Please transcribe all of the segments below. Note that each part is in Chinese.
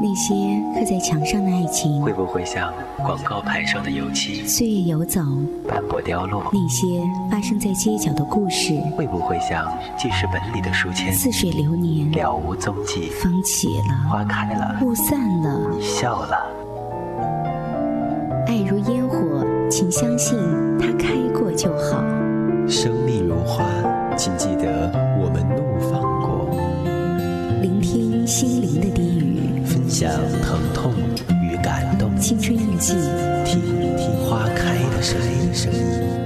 那些刻在墙上的爱情，会不会像广告牌上的油漆？岁月游走，斑驳凋落。那些发生在街角的故事，会不会像记事本里的书签？似水流年，了无踪迹。风起了，花开了，雾散了，你笑了。爱如烟火，请相信它开过就好。生命如花，请记得我们怒放过。聆听心灵的低语，分享疼痛与感动。青春印记，听听花开的声音。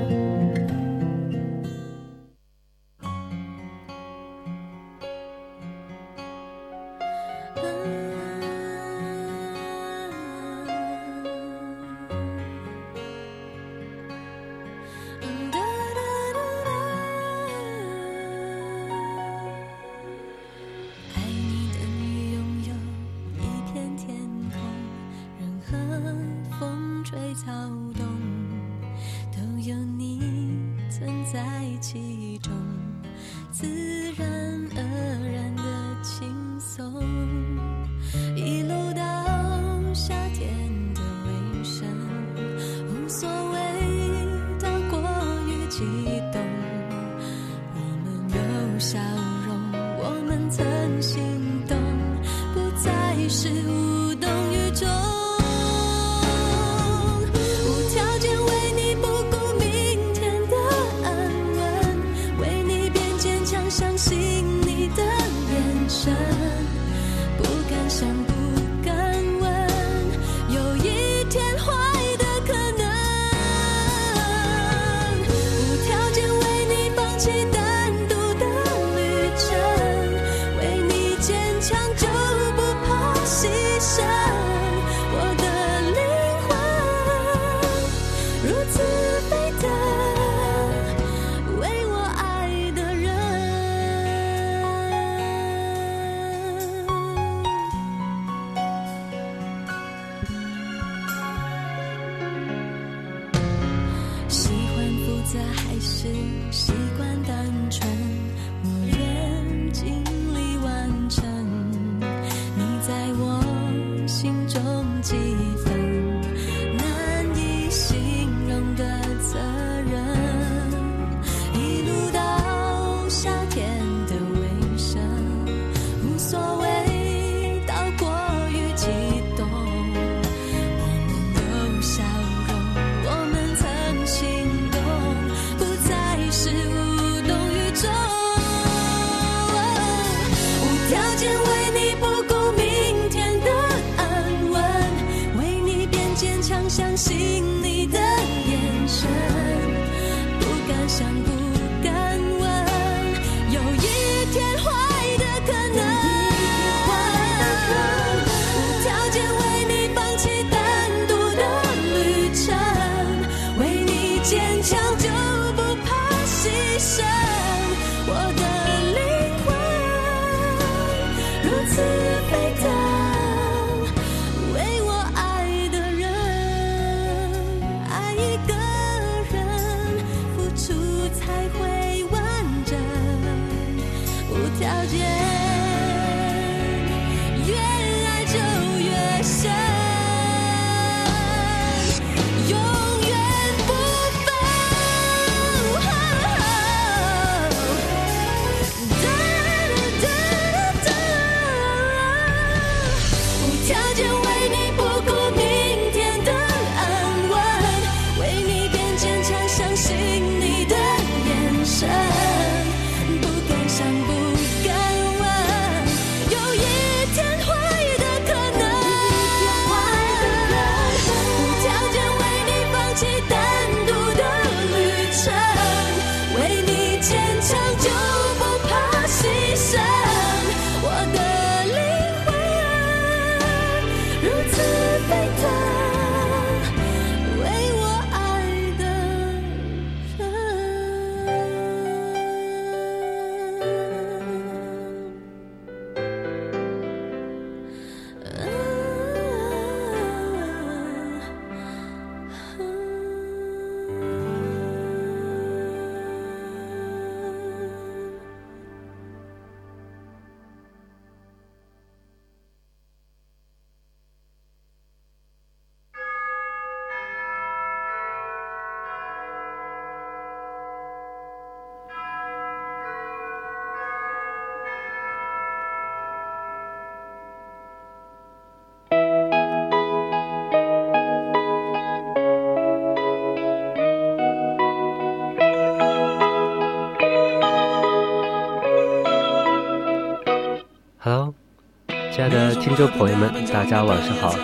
亲爱的听众朋友们，大家晚上好，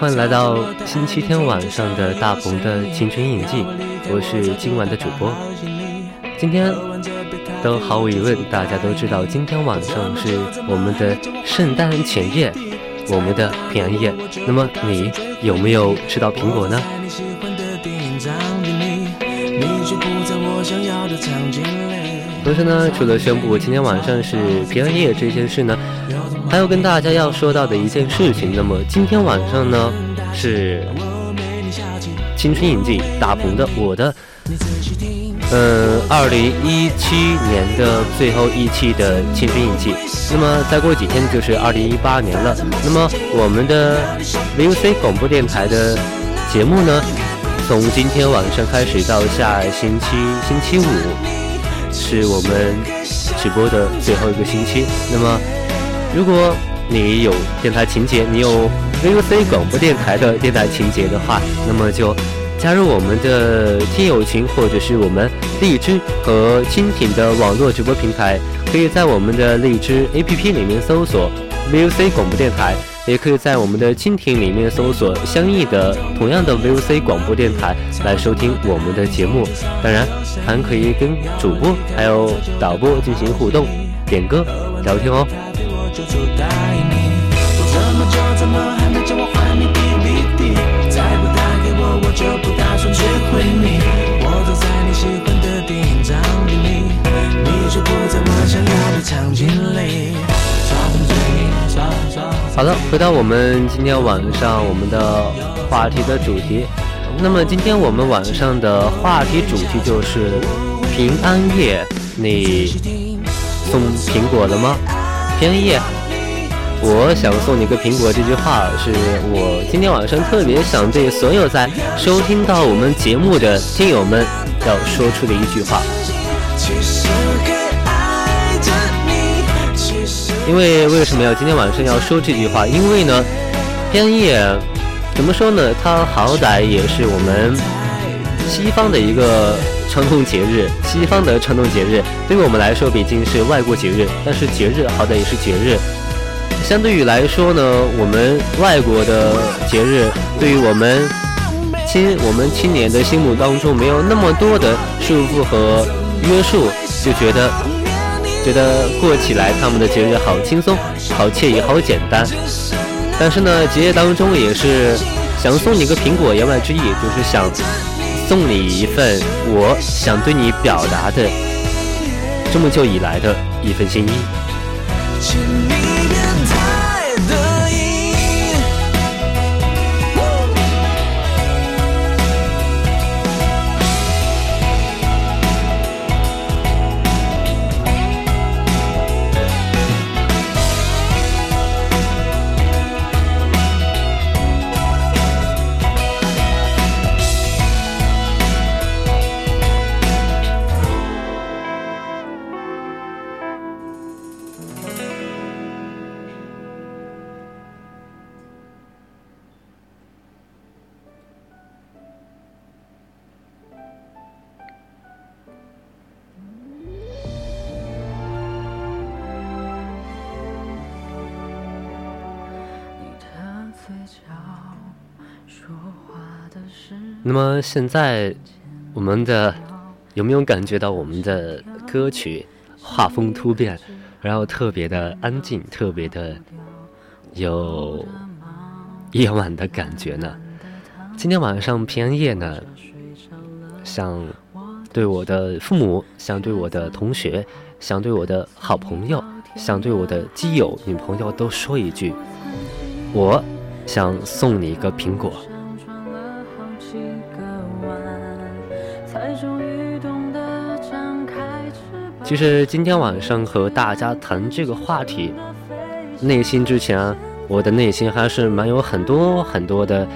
欢迎来到星期天晚上的大鹏的青春印记，我是今晚的主播。今天都毫无疑问，大家都知道，今天晚上是我们的圣诞前夜，我们的平安夜。那么你有没有吃到苹果呢？同时呢，除了宣布今天晚上是平安夜这件事呢，还有跟大家要说到的一件事情。那么今天晚上呢，是青春印记大鹏的我的，嗯，二零一七年的最后一期的青春印记。那么再过几天就是二零一八年了。那么我们的 VOC 广播电台的节目呢，从今天晚上开始到下星期星期五。是我们直播的最后一个星期。那么，如果你有电台情节，你有 VOC 广播电台的电台情节的话，那么就加入我们的听友群，或者是我们荔枝和蜻蜓的网络直播平台，可以在我们的荔枝 APP 里面搜索 VOC 广播电台。也可以在我们的蜻蜓里面搜索相应的同样的 VOC 广播电台来收听我们的节目，当然还可以跟主播还有导播进行互动、点歌、聊天哦。好了，回到我们今天晚上我们的话题的主题。那么今天我们晚上的话题主题就是平安夜，你送苹果了吗？平安夜，我想送你个苹果。这句话是我今天晚上特别想对所有在收听到我们节目的听友们要说出的一句话。因为为什么要今天晚上要说这句话？因为呢，平安夜怎么说呢？它好歹也是我们西方的一个传统节日，西方的传统节日对于我们来说毕竟是外国节日，但是节日好歹也是节日。相对于来说呢，我们外国的节日对于我们青我们青年的心目当中没有那么多的束缚和约束，就觉得。觉得过起来他们的节日好轻松、好惬意、好简单。但是呢，节日当中也是想送你个苹果，言外之意就是想送你一份我想对你表达的这么久以来的一份心意。那么现在，我们的有没有感觉到我们的歌曲画风突变，然后特别的安静，特别的有夜晚的感觉呢？今天晚上平安夜呢，想对我的父母，想对我的同学，想对我的好朋友，想对我的基友、女朋友都说一句：我想送你一个苹果。其实今天晚上和大家谈这个话题，内心之前，我的内心还是蛮有很多很多的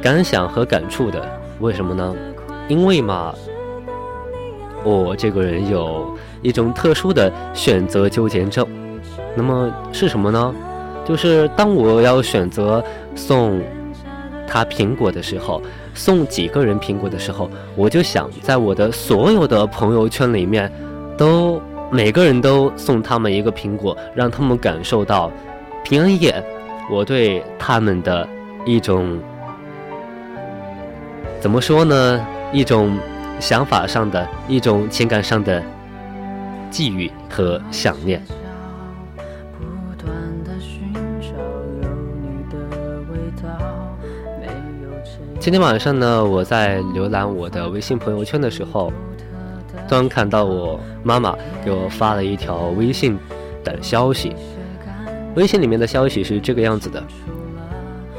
感想和感触的。为什么呢？因为嘛，我这个人有一种特殊的选择纠结症。那么是什么呢？就是当我要选择送他苹果的时候，送几个人苹果的时候，我就想在我的所有的朋友圈里面。都每个人都送他们一个苹果，让他们感受到平安夜，我对他们的一种怎么说呢？一种想法上的一种情感上的寄予和想念。今天晚上呢，我在浏览我的微信朋友圈的时候，刚看到我妈妈给我发了一条微信的消息。微信里面的消息是这个样子的，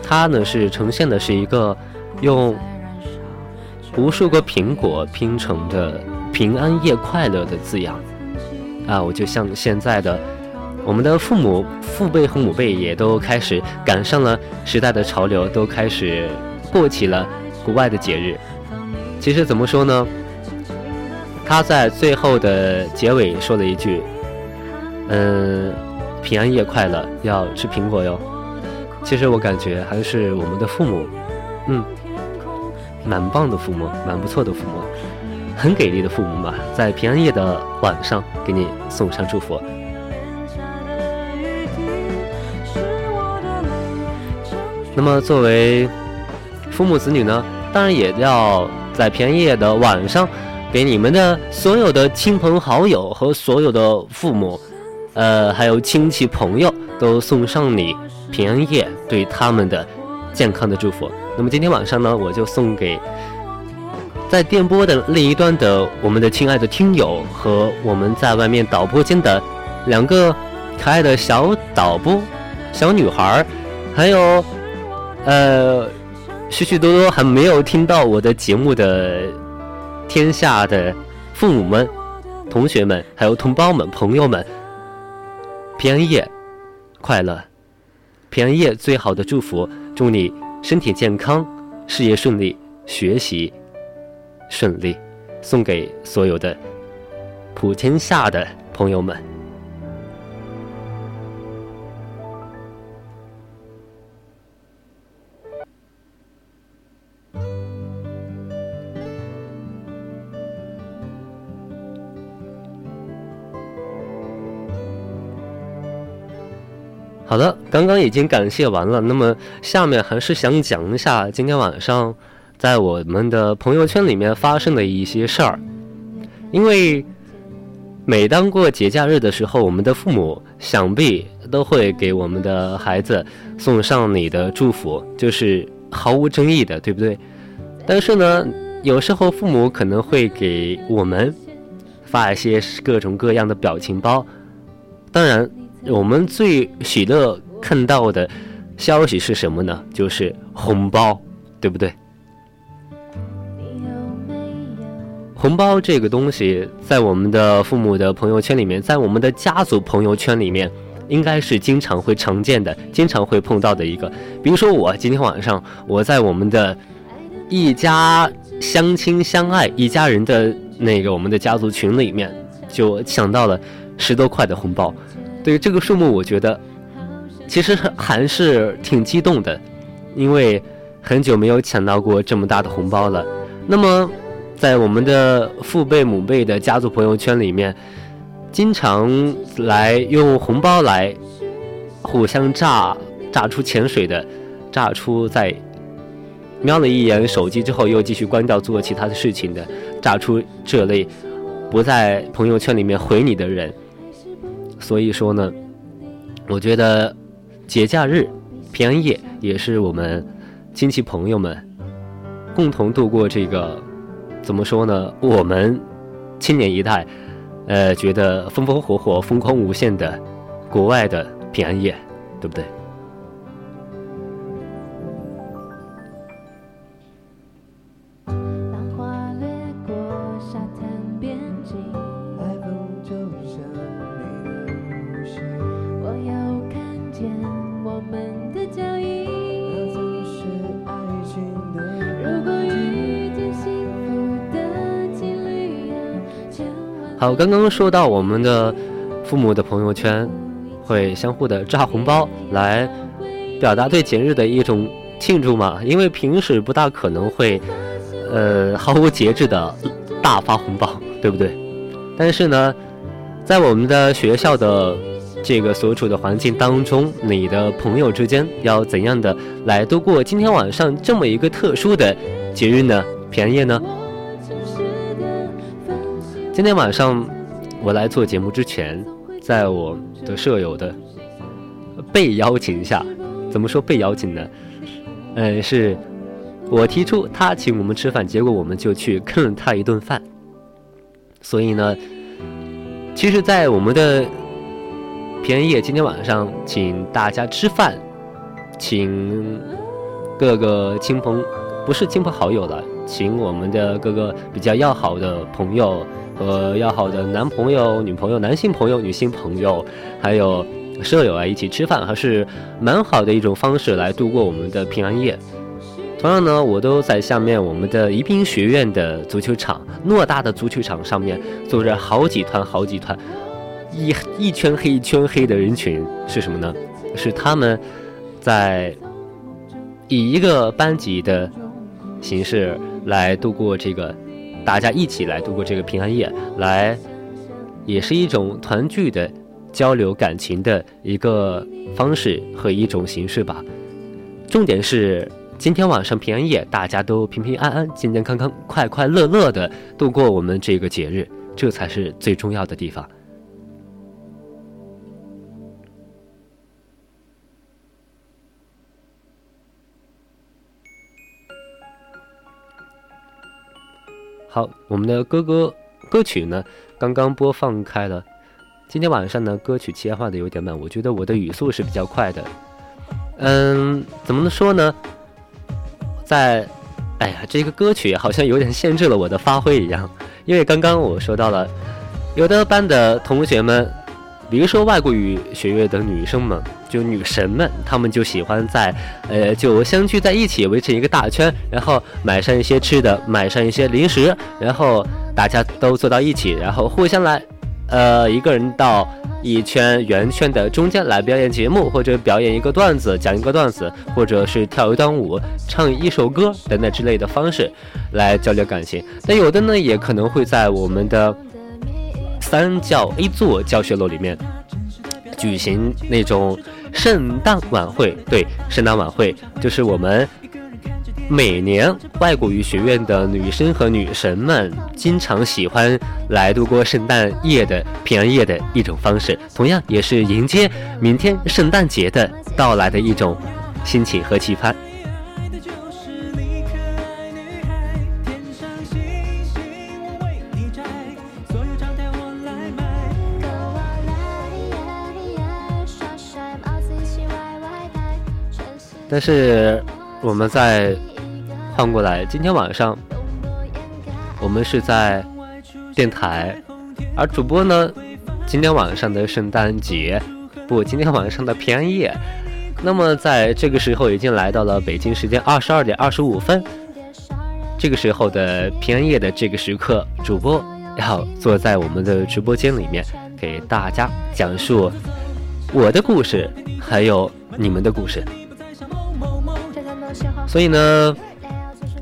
它呢是呈现的是一个用无数个苹果拼成的“平安夜快乐”的字样。啊，我就像现在的我们的父母、父辈和母辈也都开始赶上了时代的潮流，都开始。过起了国外的节日，其实怎么说呢？他在最后的结尾说了一句：“嗯，平安夜快乐，要吃苹果哟。”其实我感觉还是我们的父母，嗯，蛮棒的父母，蛮不错的父母，很给力的父母嘛，在平安夜的晚上给你送上祝福。那么作为。父母子女呢，当然也要在平安夜的晚上，给你们的所有的亲朋好友和所有的父母，呃，还有亲戚朋友，都送上你平安夜对他们的健康的祝福。那么今天晚上呢，我就送给在电波的另一端的我们的亲爱的听友和我们在外面导播间的两个可爱的小导播、小女孩，还有呃。许许多多还没有听到我的节目的天下的父母们、同学们，还有同胞们、朋友们，平安夜快乐！平安夜最好的祝福，祝你身体健康，事业顺利，学习顺利，送给所有的普天下的朋友们。好的，刚刚已经感谢完了。那么下面还是想讲一下今天晚上在我们的朋友圈里面发生的一些事儿。因为每当过节假日的时候，我们的父母想必都会给我们的孩子送上你的祝福，就是毫无争议的，对不对？但是呢，有时候父母可能会给我们发一些各种各样的表情包，当然。我们最喜乐看到的消息是什么呢？就是红包，对不对？红包这个东西，在我们的父母的朋友圈里面，在我们的家族朋友圈里面，应该是经常会常见的，经常会碰到的一个。比如说，我今天晚上我在我们的一家相亲相爱一家人的那个我们的家族群里面，就抢到了十多块的红包。对于这个数目，我觉得其实还是挺激动的，因为很久没有抢到过这么大的红包了。那么，在我们的父辈、母辈的家族朋友圈里面，经常来用红包来互相炸炸出潜水的，炸出在瞄了一眼手机之后又继续关掉做其他的事情的，炸出这类不在朋友圈里面回你的人。所以说呢，我觉得节假日、平安夜也是我们亲戚朋友们共同度过这个怎么说呢？我们青年一代，呃，觉得风风火火、风光无限的国外的平安夜，对不对？好，刚刚说到我们的父母的朋友圈会相互的炸红包来表达对节日的一种庆祝嘛？因为平时不大可能会呃毫无节制的大发红包，对不对？但是呢，在我们的学校的这个所处的环境当中，你的朋友之间要怎样的来度过今天晚上这么一个特殊的节日呢？平安夜呢？今天晚上我来做节目之前，在我的舍友的被邀请下，怎么说被邀请呢？嗯，是我提出他请我们吃饭，结果我们就去坑了他一顿饭。所以呢，其实，在我们的平安夜今天晚上，请大家吃饭，请各个亲朋，不是亲朋好友了，请我们的各个比较要好的朋友和要好的男朋友、女朋友、男性朋友、女性朋友，还有舍友啊，一起吃饭，还是蛮好的一种方式来度过我们的平安夜。同样呢，我都在下面我们的宜宾学院的足球场，偌大的足球场上面坐着好几团好几团，一一圈黑一圈黑的人群是什么呢？是他们在以一个班级的形式来度过这个，大家一起来度过这个平安夜，来也是一种团聚的交流感情的一个方式和一种形式吧。重点是。今天晚上平安夜，大家都平平安安、健健康康、快快乐乐的度过我们这个节日，这才是最重要的地方。好，我们的歌歌歌曲呢，刚刚播放开了。今天晚上呢，歌曲切换的有点慢，我觉得我的语速是比较快的。嗯，怎么说呢？在，哎呀，这个歌曲好像有点限制了我的发挥一样，因为刚刚我说到了，有的班的同学们，比如说外国语学院的女生们，就女神们，她们就喜欢在，呃，就相聚在一起，围成一个大圈，然后买上一些吃的，买上一些零食，然后大家都坐到一起，然后互相来，呃，一个人到。一圈圆圈的中间来表演节目，或者表演一个段子，讲一个段子，或者是跳一段舞，唱一首歌等等之类的方式来交流感情。但有的呢，也可能会在我们的三教 A 座教学楼里面举行那种圣诞晚会。对，圣诞晚会就是我们。每年外国语学院的女生和女神们经常喜欢来度过圣诞夜的平安夜的一种方式，同样也是迎接明天圣诞节的到来的一种心情和期盼。但是我们在。换过来，今天晚上我们是在电台，而主播呢，今天晚上的圣诞节，不，今天晚上的平安夜。那么在这个时候已经来到了北京时间二十二点二十五分，这个时候的平安夜的这个时刻，主播要坐在我们的直播间里面，给大家讲述我的故事，还有你们的故事。所以呢。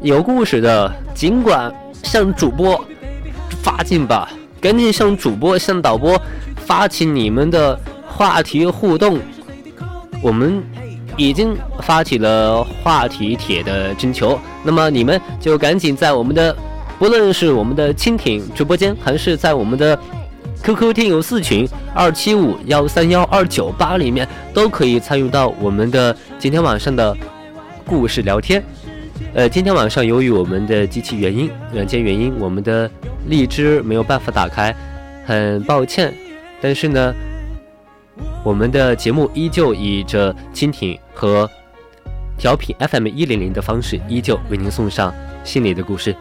有故事的，尽管向主播发进吧，赶紧向主播、向导播发起你们的话题互动。我们已经发起了话题帖的征求，那么你们就赶紧在我们的，不论是我们的蜻蜓直播间，还是在我们的 QQ 听友四群二七五幺三幺二九八里面，都可以参与到我们的今天晚上的故事聊天。呃，今天晚上由于我们的机器原因、软件原因，我们的荔枝没有办法打开，很抱歉。但是呢，我们的节目依旧以着蜻蜓和调频 FM 一零零的方式，依旧为您送上心里的故事。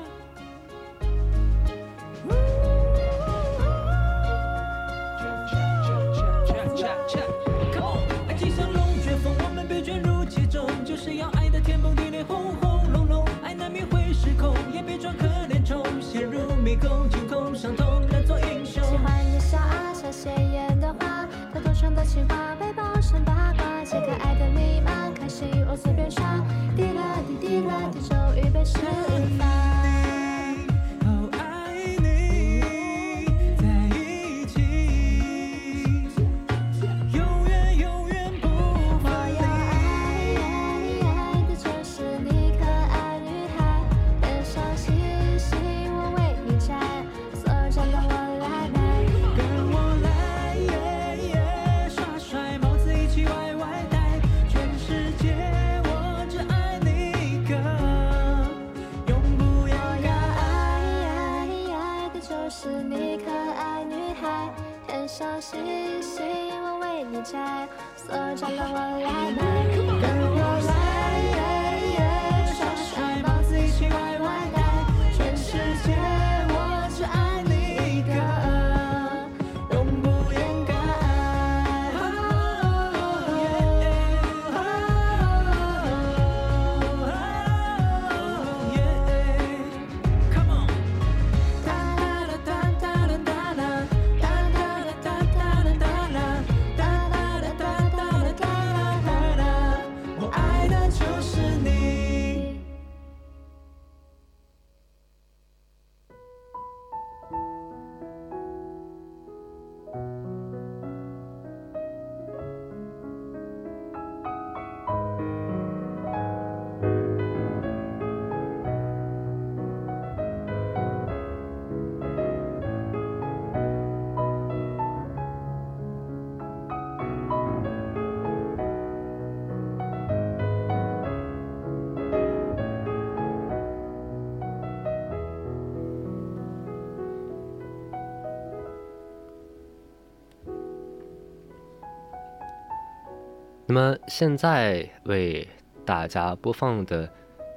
那么现在为大家播放的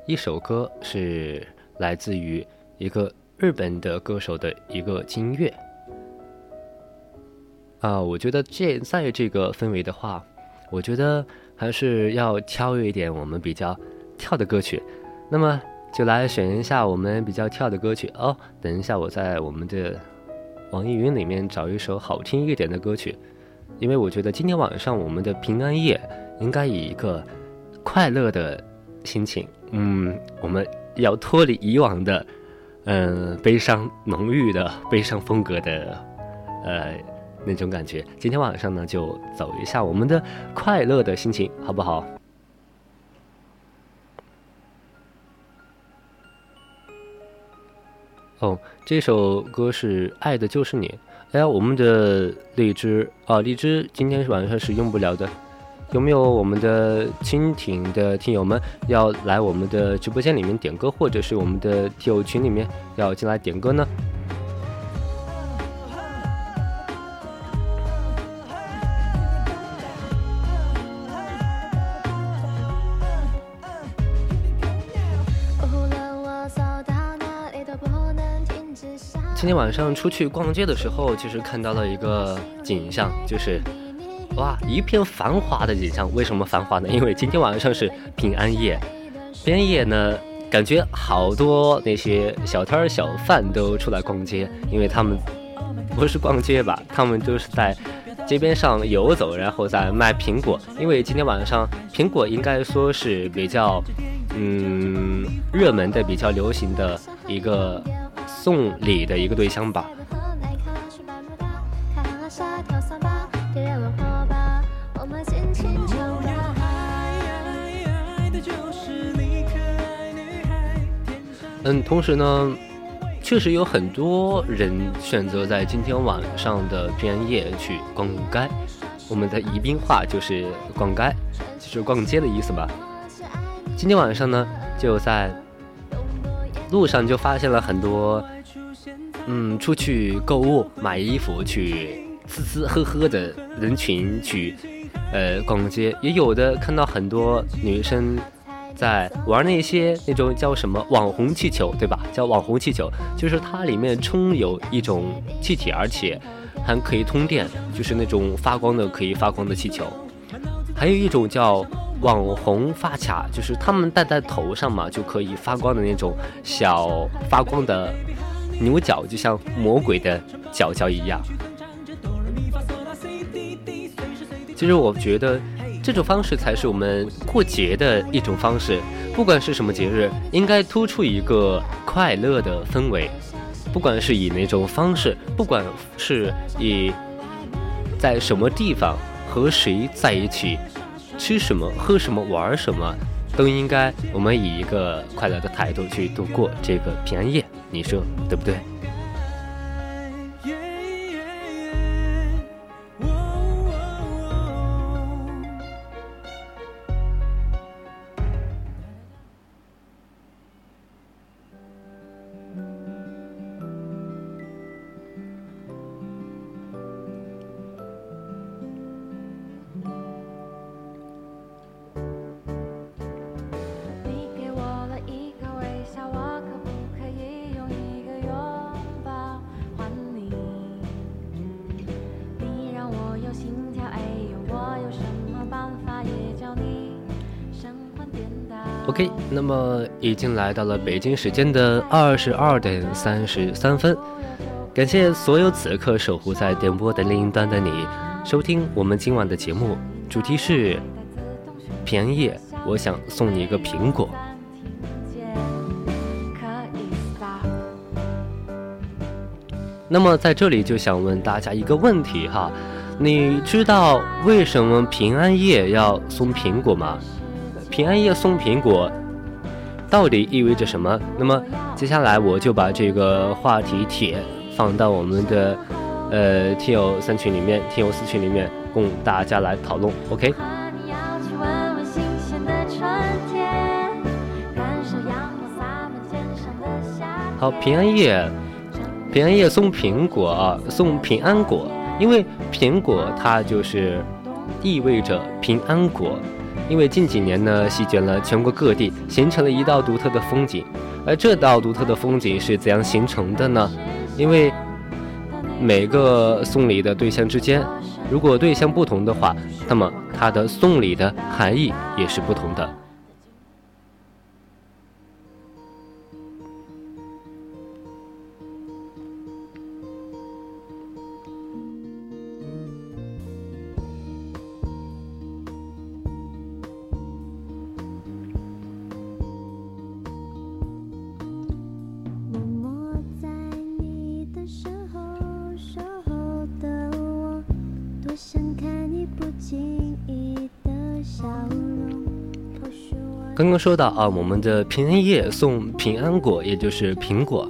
一首歌是来自于一个日本的歌手的一个金乐。啊，我觉得现在这个氛围的话，我觉得还是要挑一点我们比较跳的歌曲。那么就来选一下我们比较跳的歌曲哦。等一下，我在我们的网易云里面找一首好听一点的歌曲，因为我觉得今天晚上我们的平安夜应该以一个快乐的心情，嗯，我们要脱离以往的，嗯，悲伤浓郁的悲伤风格的，呃。那种感觉，今天晚上呢就走一下我们的快乐的心情，好不好？哦，这首歌是《爱的就是你》。哎呀，我们的荔枝啊，荔枝今天晚上是用不了的。有没有我们的蜻蜓的听友们要来我们的直播间里面点歌，或者是我们的听友群里面要进来点歌呢？今天晚上出去逛街的时候，其实看到了一个景象，就是哇，一片繁华的景象。为什么繁华呢？因为今天晚上是平安夜，平安夜呢，感觉好多那些小摊儿小贩都出来逛街，因为他们不是逛街吧，他们都是在街边上游走，然后在卖苹果。因为今天晚上苹果应该说是比较嗯热门的、比较流行的一个。送礼的一个对象吧。嗯，同时呢，确实有很多人选择在今天晚上的平安夜去逛街。我们的宜宾话就是逛街，就是逛街的意思吧。今天晚上呢，就在路上就发现了很多。嗯，出去购物、买衣服、去吃吃喝喝的人群去，呃，逛街，也有的看到很多女生在玩那些那种叫什么网红气球，对吧？叫网红气球，就是它里面充有一种气体，而且还可以通电，就是那种发光的可以发光的气球。还有一种叫网红发卡，就是他们戴在头上嘛，就可以发光的那种小发光的。牛角就像魔鬼的角角一样。其实我觉得这种方式才是我们过节的一种方式。不管是什么节日，应该突出一个快乐的氛围。不管是以哪种方式，不管是以在什么地方和谁在一起，吃什么、喝什么、玩什么，都应该我们以一个快乐的态度去度过这个平安夜。你说对不对那么已经来到了北京时间的二十二点三十三分，感谢所有此刻守护在电波的另一端的你，收听我们今晚的节目，主题是平安夜，我想送你一个苹果。那么在这里就想问大家一个问题哈，你知道为什么平安夜要送苹果吗？平安夜送苹果，到底意味着什么？那么接下来我就把这个话题帖放到我们的呃听友三群里面、听友四群里面，供大家来讨论。OK。好，平安夜，平安夜送苹果啊，送平安果，因为苹果它就是。意味着平安果。因为近几年呢，席卷了全国各地，形成了一道独特的风景。而这道独特的风景是怎样形成的呢？因为每个送礼的对象之间，如果对象不同的话，那么它的送礼的含义也是不同的。刚说到啊，我们的平安夜送平安果，也就是苹果，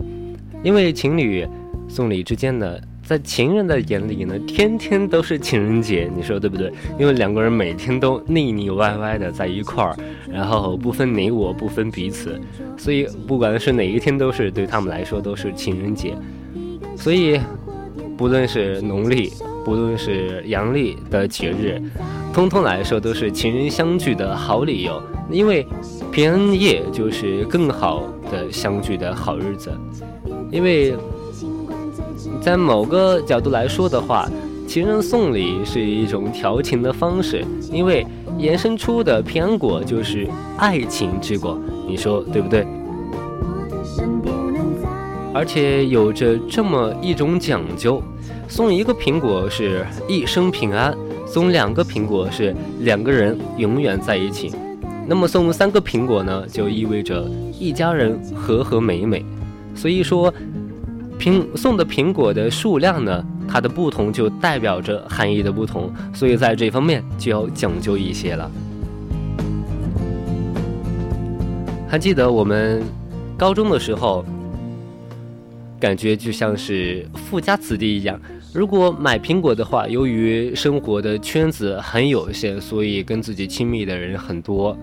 因为情侣送礼之间呢，在情人的眼里呢，天天都是情人节，你说对不对？因为两个人每天都腻腻歪歪的在一块儿，然后不分你我，不分彼此，所以不管是哪一天，都是对他们来说都是情人节。所以，不论是农历，不论是阳历的节日，通通来说都是情人相聚的好理由。因为平安夜就是更好的相聚的好日子，因为在某个角度来说的话，情人送礼是一种调情的方式，因为延伸出的平安果就是爱情之果，你说对不对？而且有着这么一种讲究，送一个苹果是一生平安，送两个苹果是两个人永远在一起。那么送三个苹果呢，就意味着一家人和和美美。所以说，苹送的苹果的数量呢，它的不同就代表着含义的不同。所以在这方面就要讲究一些了。还记得我们高中的时候，感觉就像是富家子弟一样。如果买苹果的话，由于生活的圈子很有限，所以跟自己亲密的人很多，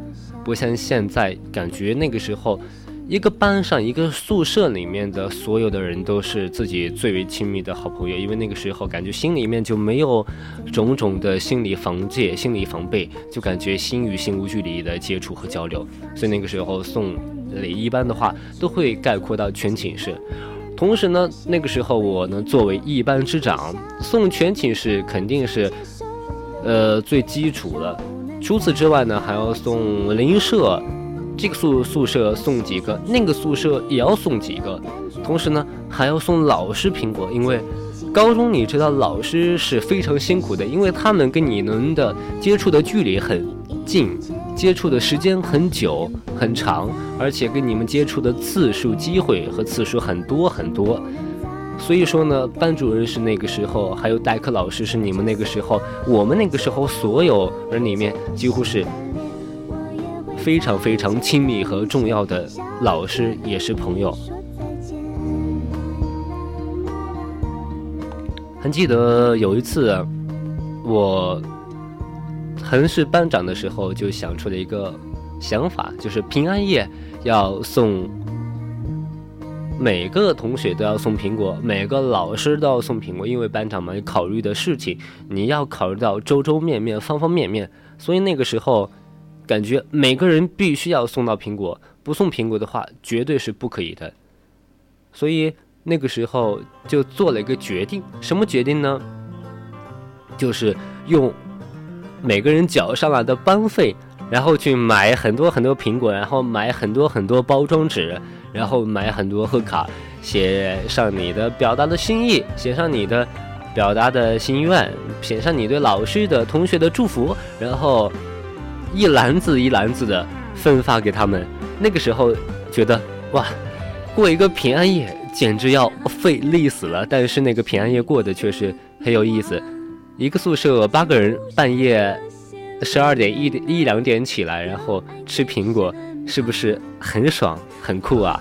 不像现在，感觉那个时候，一个班上、一个宿舍里面的所有的人都是自己最为亲密的好朋友，因为那个时候感觉心里面就没有种种的心理防戒、心理防备，就感觉心与心无距离的接触和交流，所以那个时候送礼一般的话都会概括到全寝室。同时呢，那个时候我呢作为一班之长，送全寝室肯定是，呃最基础的。除此之外呢，还要送邻舍，这个宿宿舍送几个，那个宿舍也要送几个。同时呢，还要送老师苹果，因为高中你知道老师是非常辛苦的，因为他们跟你们的接触的距离很近。接触的时间很久很长，而且跟你们接触的次数、机会和次数很多很多，所以说呢，班主任是那个时候，还有代课老师是你们那个时候，我们那个时候所有人里面几乎是非常非常亲密和重要的老师，也是朋友。还记得有一次，我。曾是班长的时候，就想出了一个想法，就是平安夜要送每个同学都要送苹果，每个老师都要送苹果，因为班长们考虑的事情，你要考虑到周周面面、方方面面，所以那个时候感觉每个人必须要送到苹果，不送苹果的话，绝对是不可以的。所以那个时候就做了一个决定，什么决定呢？就是用。每个人缴上来的班费，然后去买很多很多苹果，然后买很多很多包装纸，然后买很多贺卡，写上你的表达的心意，写上你的表达的心愿，写上你对老师的同学的祝福，然后一篮子一篮子的分发给他们。那个时候觉得哇，过一个平安夜简直要费力死了，但是那个平安夜过得却是很有意思。一个宿舍八个人，半夜十二点一一两点起来，然后吃苹果，是不是很爽很酷啊？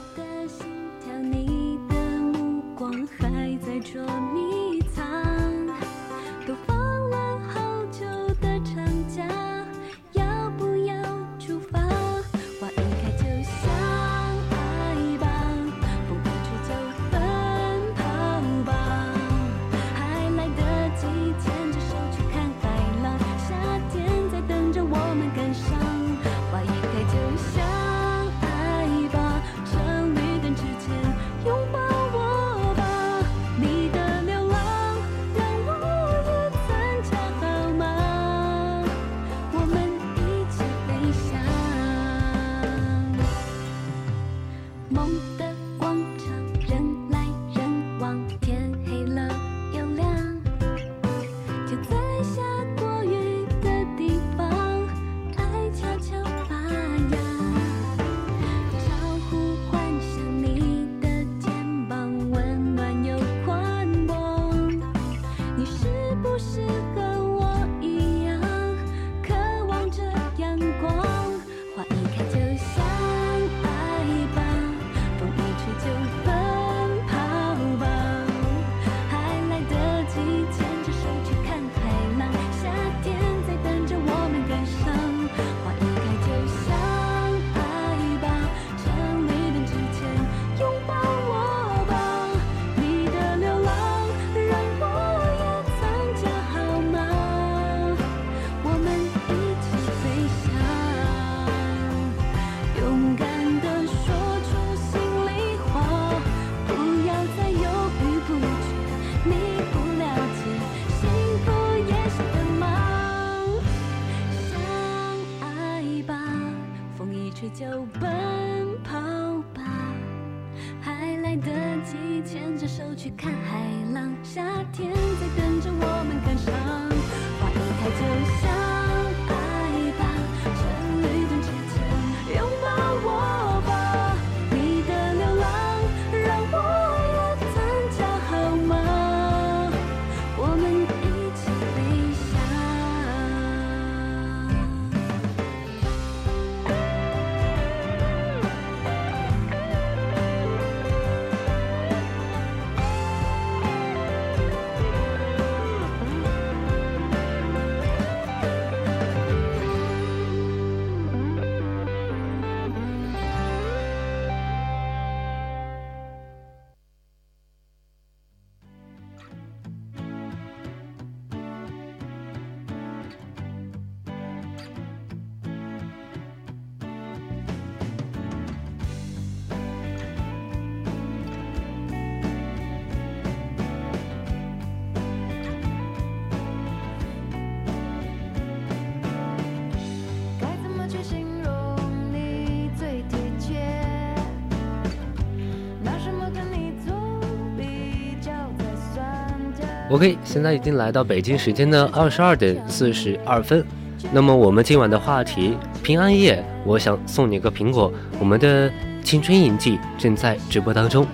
OK，现在已经来到北京时间的二十二点四十二分。那么我们今晚的话题，平安夜，我想送你个苹果。我们的青春印记正在直播当中。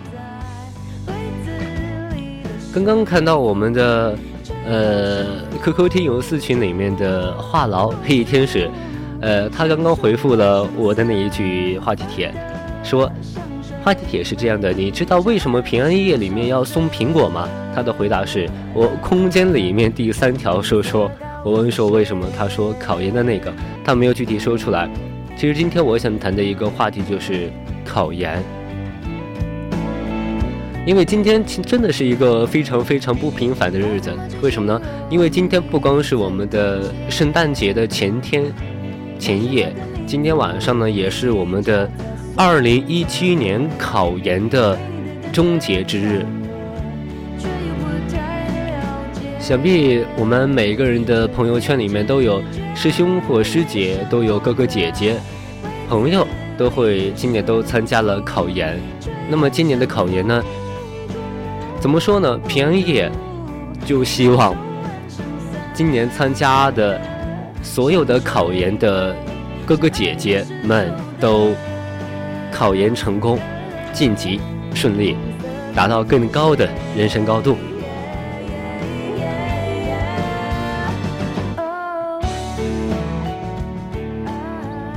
刚刚看到我们的呃 QQ 听友四群里面的话痨黑衣天使，呃，他刚刚回复了我的那一句话题帖，说。话题帖是这样的，你知道为什么平安夜里面要送苹果吗？他的回答是我空间里面第三条说说。我问说为什么，他说考研的那个，他没有具体说出来。其实今天我想谈的一个话题就是考研，因为今天真的是一个非常非常不平凡的日子。为什么呢？因为今天不光是我们的圣诞节的前天、前夜，今天晚上呢也是我们的。二零一七年考研的终结之日，想必我们每个人的朋友圈里面都有师兄或师姐，都有哥哥姐姐，朋友都会今年都参加了考研。那么今年的考研呢？怎么说呢？平安夜就希望今年参加的所有的考研的哥哥姐姐们都。考研成功，晋级顺利，达到更高的人生高度。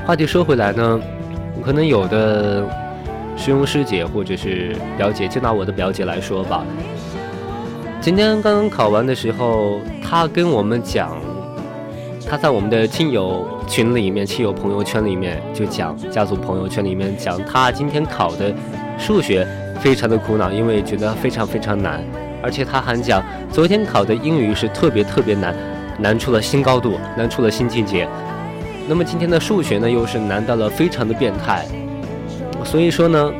话题说回来呢，可能有的师兄师姐或者是表姐，就拿我的表姐来说吧。今天刚刚考完的时候，她跟我们讲。他在我们的亲友群里面、亲友朋友圈里面就讲，家族朋友圈里面讲，他今天考的数学非常的苦恼，因为觉得非常非常难，而且他还讲，昨天考的英语是特别特别难，难出了新高度，难出了新境界。那么今天的数学呢，又是难到了非常的变态。所以说呢，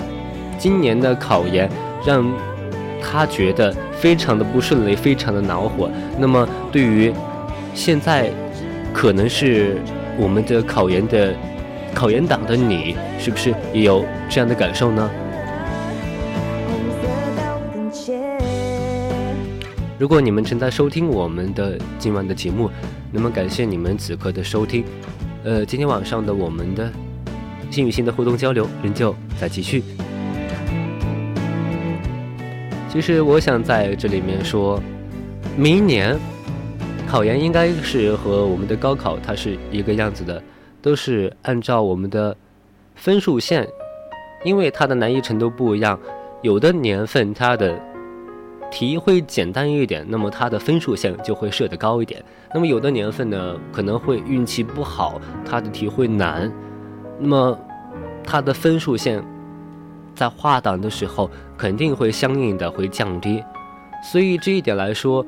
今年的考研让他觉得非常的不顺利，非常的恼火。那么对于现在。可能是我们的考研的考研党的你，是不是也有这样的感受呢？如果你们正在收听我们的今晚的节目，那么感谢你们此刻的收听。呃，今天晚上的我们的心与心的互动交流仍旧在继续。其实我想在这里面说，明年。考研应该是和我们的高考它是一个样子的，都是按照我们的分数线，因为它的难易程度不一样，有的年份它的题会简单一点，那么它的分数线就会设得高一点；那么有的年份呢，可能会运气不好，它的题会难，那么它的分数线在划档的时候肯定会相应的会降低，所以这一点来说。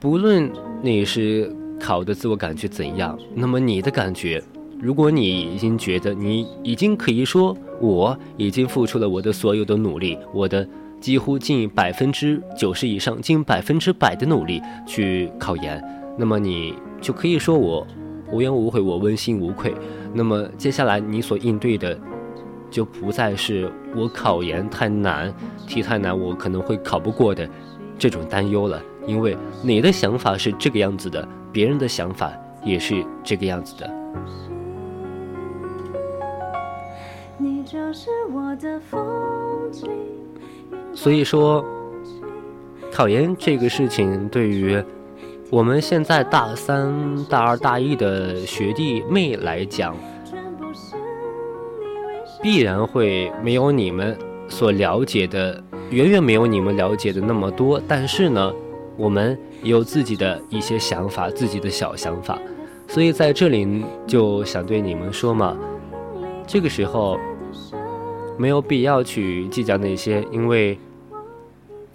不论你是考的自我感觉怎样，那么你的感觉，如果你已经觉得你已经可以说我已经付出了我的所有的努力，我的几乎近百分之九十以上，近百分之百的努力去考研，那么你就可以说我无怨无悔，我问心无愧。那么接下来你所应对的，就不再是我考研太难，题太难，我可能会考不过的这种担忧了，因为你的想法是这个样子的，别人的想法也是这个样子的。所以说，考研这个事情对于我们现在大三、大二、大一的学弟妹来讲，必然会没有你们所了解的，远远没有你们了解的那么多。但是呢，我们有自己的一些想法，自己的小想法。所以在这里就想对你们说嘛，这个时候没有必要去计较那些，因为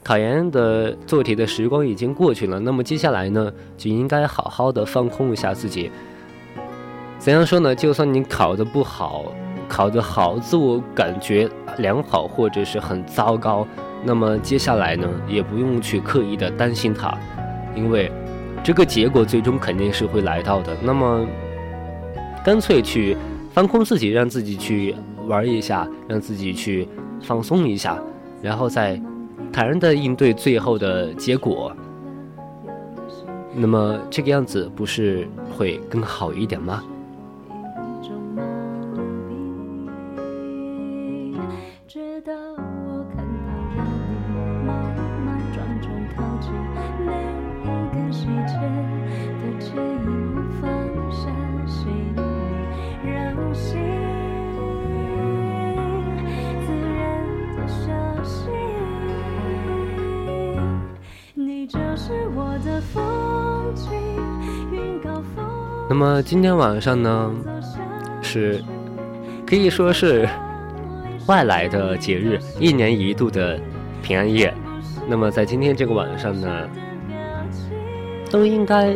考研的做题的时光已经过去了。那么接下来呢，就应该好好的放空一下自己。怎样说呢？就算你考得不好，考得好，自我感觉良好，或者是很糟糕，那么接下来呢，也不用去刻意的担心它，因为。这个结果最终肯定是会来到的。那么，干脆去放空自己，让自己去玩一下，让自己去放松一下，然后再坦然的应对最后的结果。那么这个样子不是会更好一点吗？那么今天晚上呢，是可以说是外来的节日，一年一度的平安夜。那么在今天这个晚上呢，都应该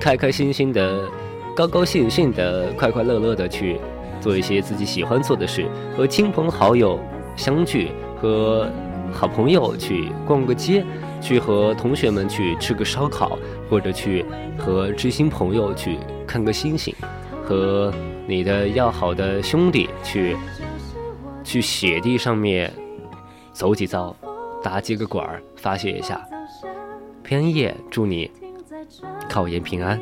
开开心心的、高高兴兴的、快快乐乐的去做一些自己喜欢做的事，和亲朋好友相聚，和好朋友去逛个街。去和同学们去吃个烧烤，或者去和知心朋友去看个星星，和你的要好的兄弟去去雪地上面走几遭，打几个滚儿，发泄一下。平安夜，祝你考研平安。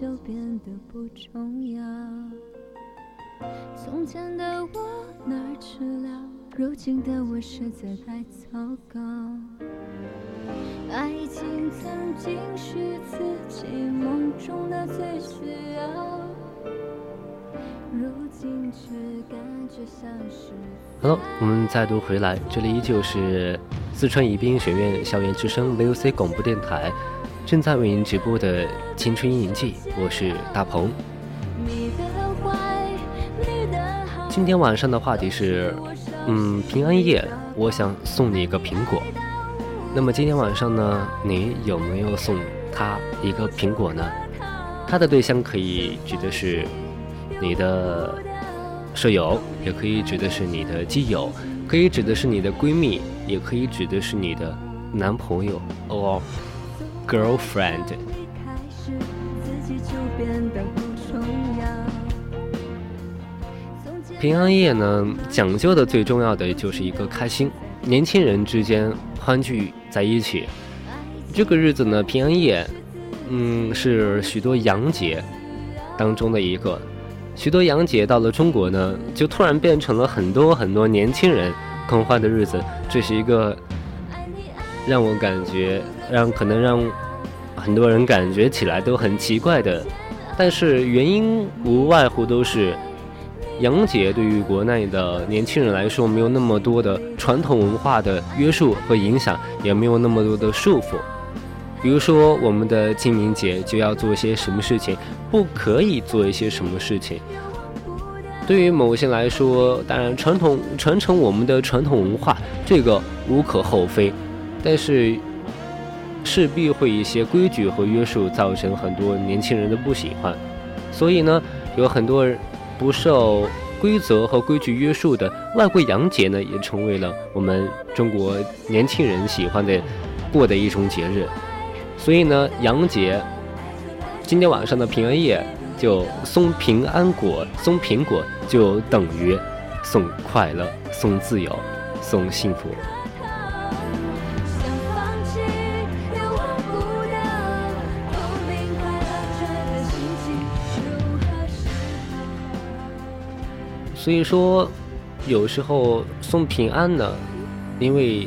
就变得不重要。从前的我哪儿去了？如今的我实在太糟糕。爱情曾经是自己梦中的最需要，如今却感觉像是。Hello，我们再度回来，这里依旧是四川宜宾学院校园之声 VOC 广播电台。正在为您直播的《青春印记》，我是大鹏。今天晚上的话题是，嗯，平安夜，我想送你一个苹果。那么今天晚上呢，你有没有送他一个苹果呢？他的对象可以指的是你的舍友，也可以指的是你的基友，可以指的是你的闺蜜，也可以指的是你的男朋友哦。Girlfriend。平安夜呢，讲究的最重要的就是一个开心，年轻人之间欢聚在一起。这个日子呢，平安夜，嗯，是许多洋节当中的一个。许多洋节到了中国呢，就突然变成了很多很多年轻人狂欢的日子。这是一个让我感觉让可能让很多人感觉起来都很奇怪的，但是原因无外乎都是洋节对于国内的年轻人来说没有那么多的传统文化的约束和影响，也没有那么多的束缚。比如说，我们的清明节就要做一些什么事情，不可以做一些什么事情。对于某些来说，当然传统传承我们的传统文化，这个无可厚非，但是势必会一些规矩和约束造成很多年轻人的不喜欢。所以呢，有很多不受规则和规矩约束的外国洋节呢，也成为了我们中国年轻人喜欢的过的一种节日。所以呢，洋节今天晚上的平安夜就送平安果，送苹果就等于送快乐、送自由、送幸福。所以说，有时候送平安呢，因为。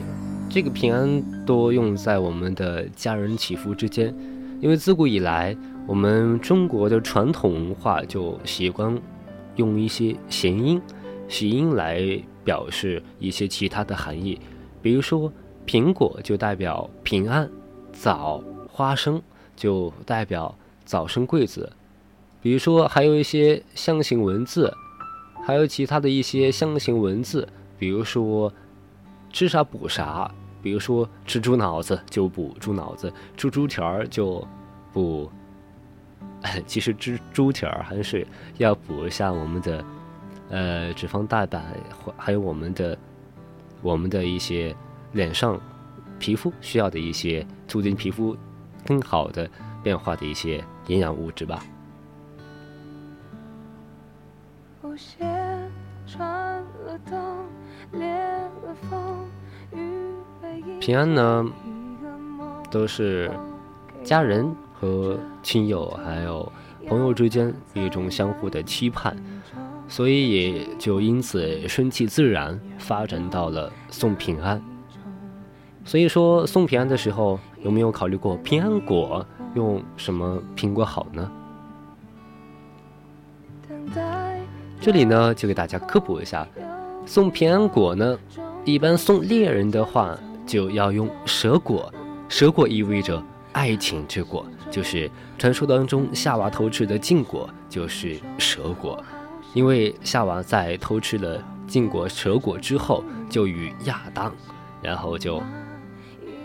这个平安多用在我们的家人祈福之间，因为自古以来，我们中国的传统文化就习惯用一些谐音、谐音来表示一些其他的含义。比如说，苹果就代表平安，枣、花生就代表早生贵子。比如说，还有一些象形文字，还有其他的一些象形文字，比如说吃啥补啥。比如说吃猪脑子就补猪脑子，吃猪蹄儿就补。其实吃猪蹄儿还是要补一下我们的呃脂肪蛋白，还有我们的我们的一些脸上皮肤需要的一些促进皮肤更好的变化的一些营养物质吧。穿了冬，裂了缝。平安呢，都是家人和亲友还有朋友之间一种相互的期盼，所以也就因此顺其自然发展到了送平安。所以说送平安的时候，有没有考虑过平安果用什么苹果好呢？这里呢就给大家科普一下，送平安果呢，一般送猎人的话。就要用蛇果，蛇果意味着爱情之果，就是传说当中夏娃偷吃的禁果，就是蛇果。因为夏娃在偷吃了禁果蛇果之后，就与亚当，然后就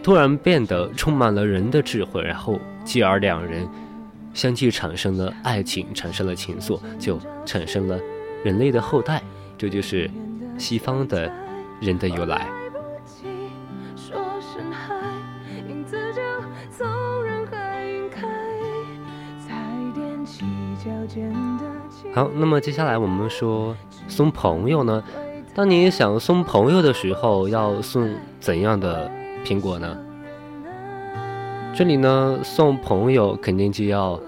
突然变得充满了人的智慧，然后继而两人相继产生了爱情，产生了情愫，就产生了人类的后代。这就是西方的人的由来。好，那么接下来我们说送朋友呢？当你想送朋友的时候，要送怎样的苹果呢？这里呢，送朋友肯定就要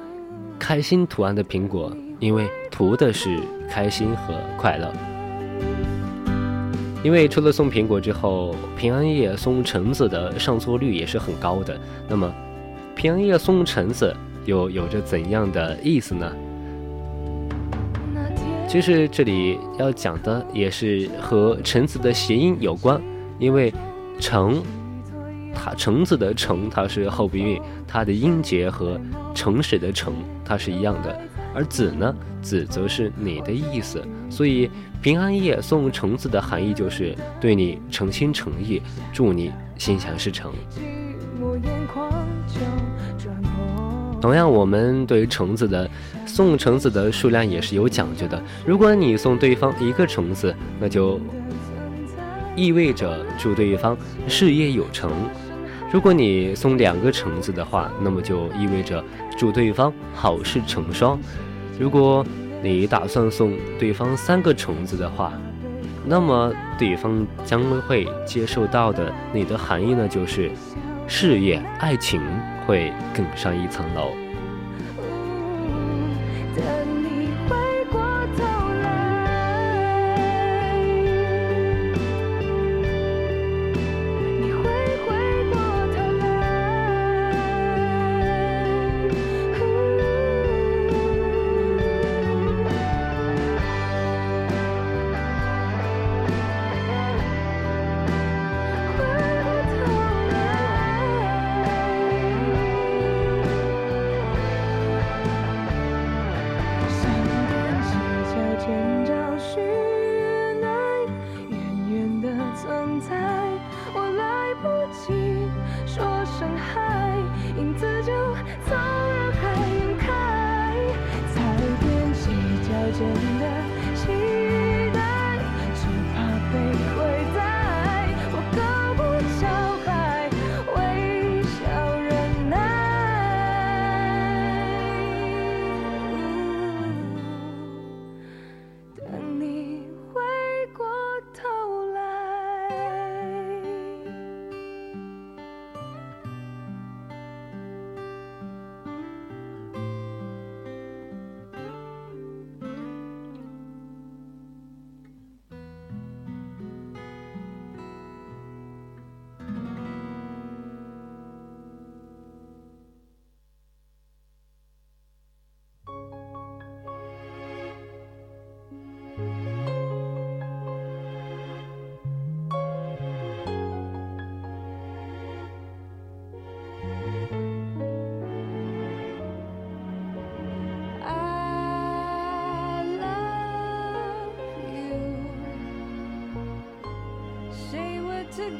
开心图案的苹果，因为图的是开心和快乐。因为除了送苹果之后，平安夜送橙子的上座率也是很高的。那么，平安夜送橙子又有着怎样的意思呢？其实这里要讲的也是和橙子的谐音有关，因为橙，它橙子的橙它是后鼻韵，它的音节和诚实的诚它是一样的，而子呢，子则是你的意思，所以平安夜送橙子的含义就是对你诚心诚意，祝你心想事成。同样，我们对橙子的送橙子的数量也是有讲究的。如果你送对方一个橙子，那就意味着祝对方事业有成；如果你送两个橙子的话，那么就意味着祝对方好事成双；如果你打算送对方三个橙子的话，那么对方将会接受到的你的含义呢，就是事业、爱情。会更上一层楼。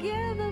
Together,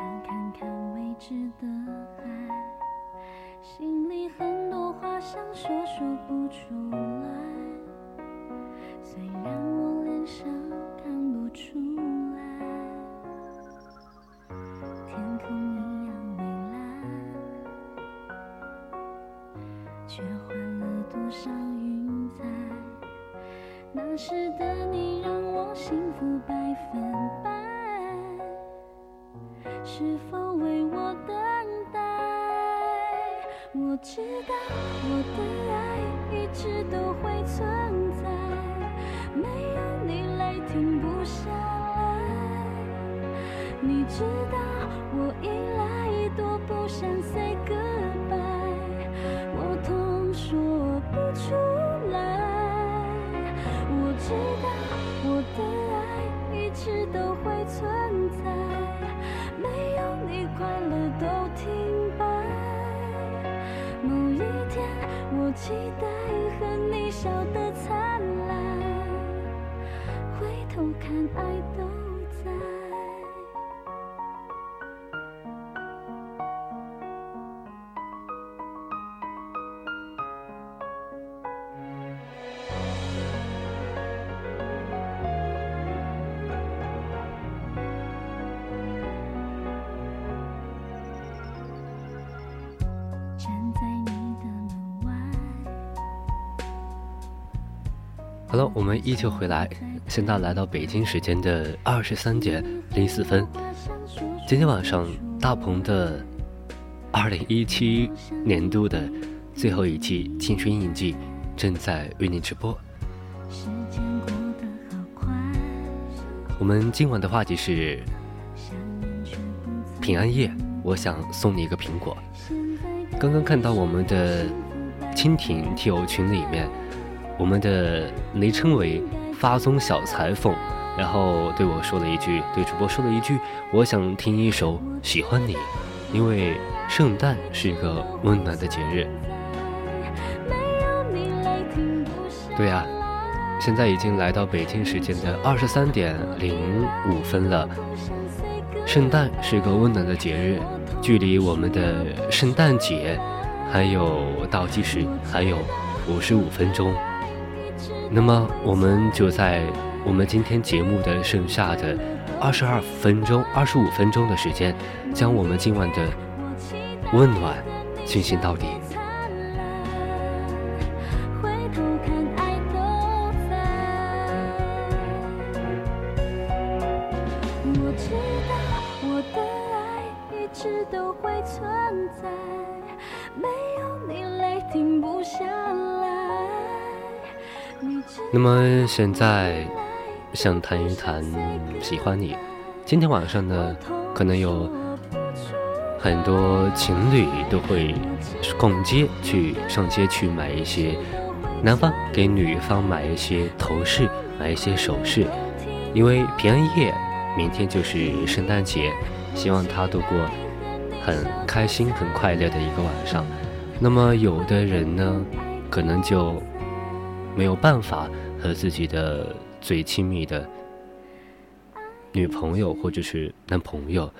想看看未知的海，心里很多话想说说不出笑得灿烂，回头看爱都我们依旧回来，现在来到北京时间的二十三点零四分。今天晚上，大鹏的二零一七年度的最后一季《青春印记》正在为你直播。我们今晚的话题是平安夜，我想送你一个苹果。刚刚看到我们的蜻蜓听友群里面，我们的昵称为发宗小裁缝，然后对我说了一句，对主播说了一句，我想听一首《喜欢你》，因为圣诞是一个温暖的节日。对呀、现在已经来到北京时间的二十三点零五分了。圣诞是个温暖的节日，距离我们的圣诞节还有倒计时还有五十五分钟。那么，我们就在我们今天节目的剩下的二十二分钟、二十五分钟的时间，将我们今晚的温暖进行到底。现在想谈一谈喜欢你。今天晚上呢，可能有很多情侣都会逛街，去上街去买一些，男方给女方买一些头饰，买一些首饰，因为平安夜明天就是圣诞节，希望他度过很开心、很快乐的一个晚上。那么有的人呢，可能就没有办法和自己的最亲密的女朋友或者是男朋友、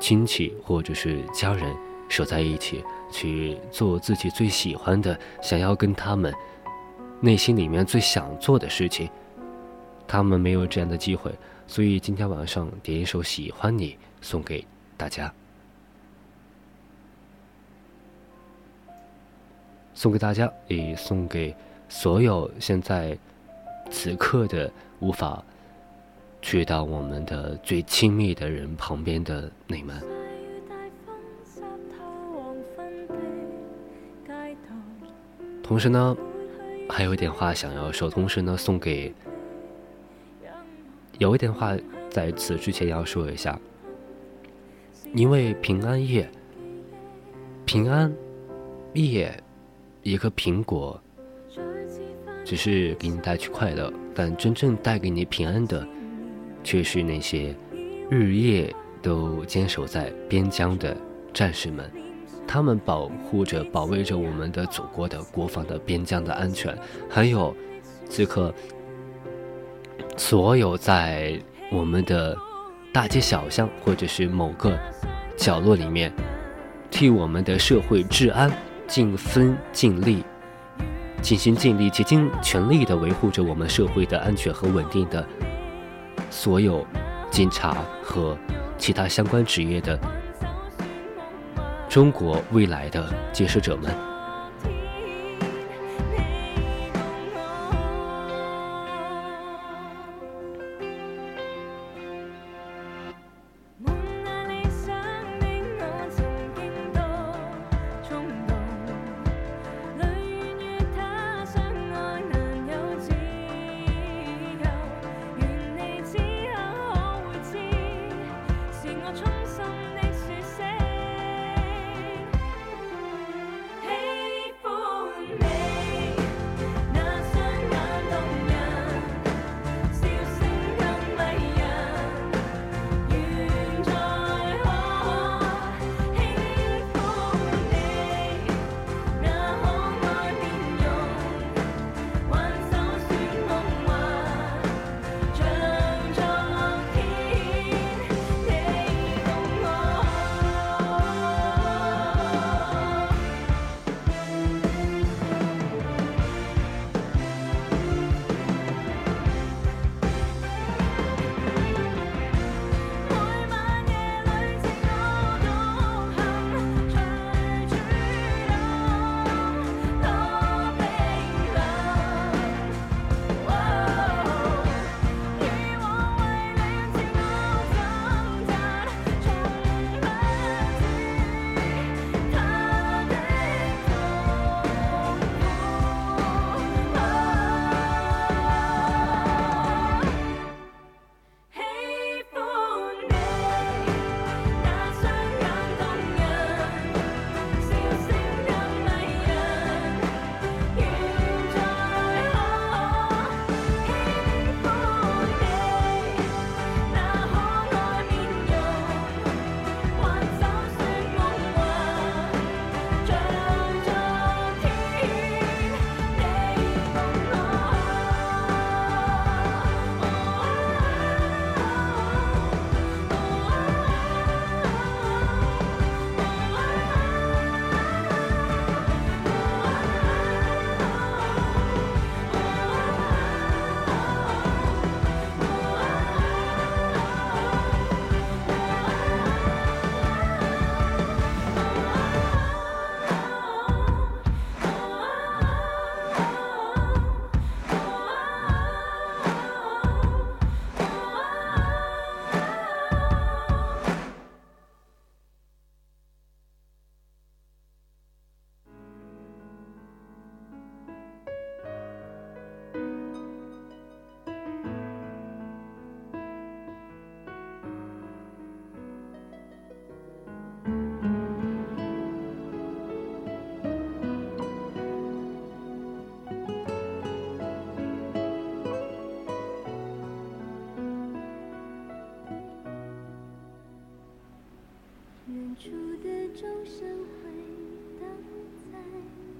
亲戚或者是家人守在一起，去做自己最喜欢的、想要跟他们内心里面最想做的事情。他们没有这样的机会，所以今天晚上点一首《喜欢你》送给大家，送给大家，也送给所有现在此刻的无法去到我们的最亲密的人旁边的你们。同时呢，还有一点话想要说，同时呢，送给有一点话在此之前要说一下，因为平安夜，平安夜，一个苹果，只是给你带去快乐，但真正带给你平安的，却是那些日夜都坚守在边疆的战士们。他们保护着、保卫着我们的祖国的国防的边疆的安全，还有此刻所有在我们的大街小巷或者是某个角落里面，替我们的社会治安尽分尽力、尽心尽力、竭尽全力的维护着我们社会的安全和稳定的所有警察和其他相关职业的中国未来的建设者们。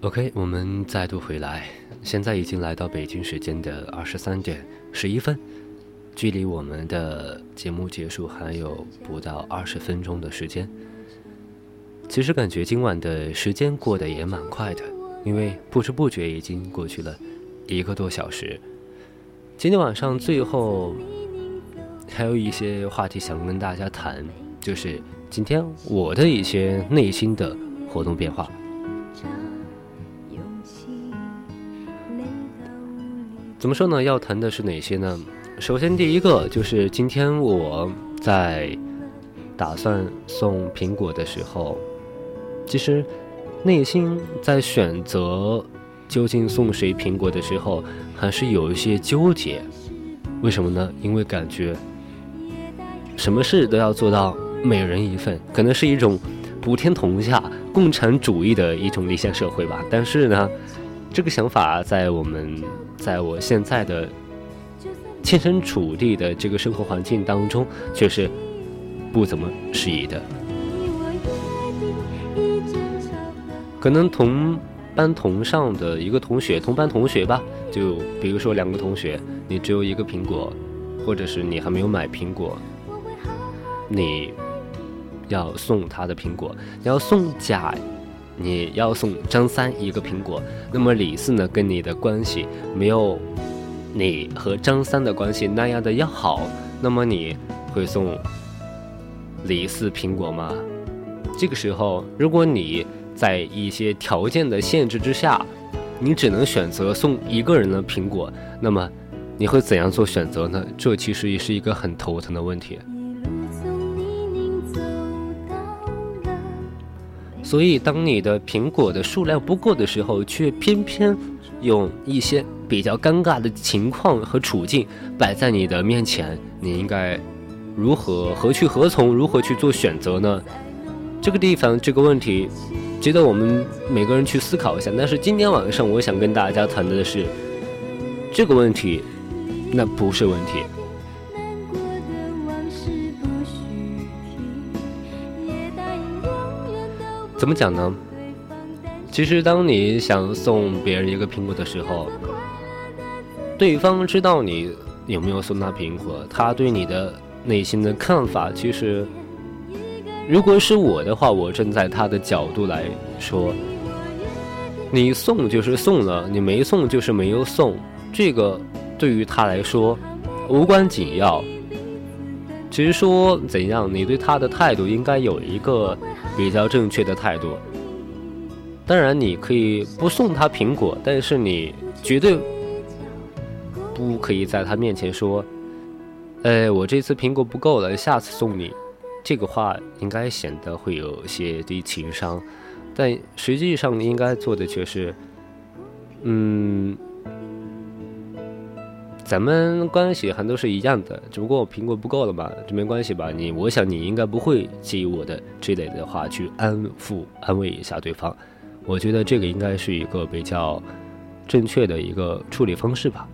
OK，我们再度回来，现在已经来到北京时间的二十三点十一分，距离我们的节目结束还有不到二十分钟的时间。其实感觉今晚的时间过得也蛮快的，因为不知不觉已经过去了一个多小时。今天晚上最后还有一些话题想跟大家谈，就是今天我的一些内心的活动变化。怎么说呢？要谈的是哪些呢？首先，第一个就是今天我在打算送苹果的时候，其实内心在选择究竟送谁苹果的时候，还是有一些纠结。为什么呢？因为感觉什么事都要做到每人一份，可能是一种普天同下、共产主义的一种理想社会吧。但是呢，这个想法在我们。在我现在的切身处地的这个生活环境当中，却是不怎么适宜的。可能同班同上的一个同学，同班同学吧，就比如说两个同学，你只有一个苹果，或者是你还没有买苹果，你要送他的苹果，你要送甲，你要送张三一个苹果，那么李四呢，跟你的关系没有你和张三的关系那样的要好，那么你会送李四苹果吗？这个时候，如果你在一些条件的限制之下，你只能选择送一个人的苹果，那么你会怎样做选择呢？这其实也是一个很头疼的问题。所以，当你的苹果的数量不够的时候，却偏偏用一些比较尴尬的情况和处境摆在你的面前，你应该如何何去何从？如何去做选择呢？这个地方，这个问题，值得我们每个人去思考一下。但是今天晚上，我想跟大家谈的是这个问题，那不是问题。怎么讲呢？其实，当你想送别人一个苹果的时候，对方知道你有没有送他苹果，他对你的内心的看法，其实。如果是我的话，我站在他的角度来说，你送就是送了，你没送就是没有送，这个对于他来说无关紧要。只是说怎样，你对他的态度应该有一个比较正确的态度。当然，你可以不送他苹果，但是你绝对不可以在他面前说：“哎，我这次苹果不够了，下次送你。”这个话应该显得会有些低情商，但实际上应该做的却是，嗯，咱们关系还都是一样的，只不过苹果不够了嘛，这没关系吧？你，我想你应该不会介意我的这类的话去安抚、安慰一下对方。我觉得这个应该是一个比较正确的一个处理方式吧。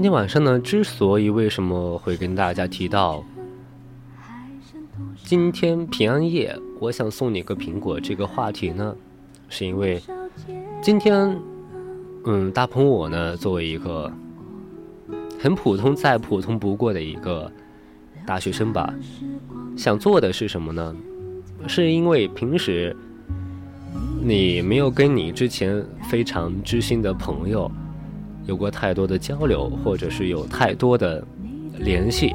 今天晚上呢，之所以为什么会跟大家提到今天平安夜，我想送你个苹果这个话题呢，是因为今天，嗯，大鹏我呢，作为一个很普通再普通不过的一个大学生吧，想做的是什么呢？是因为平时你没有跟你之前非常知心的朋友。有过太多的交流，或者是有太多的联系，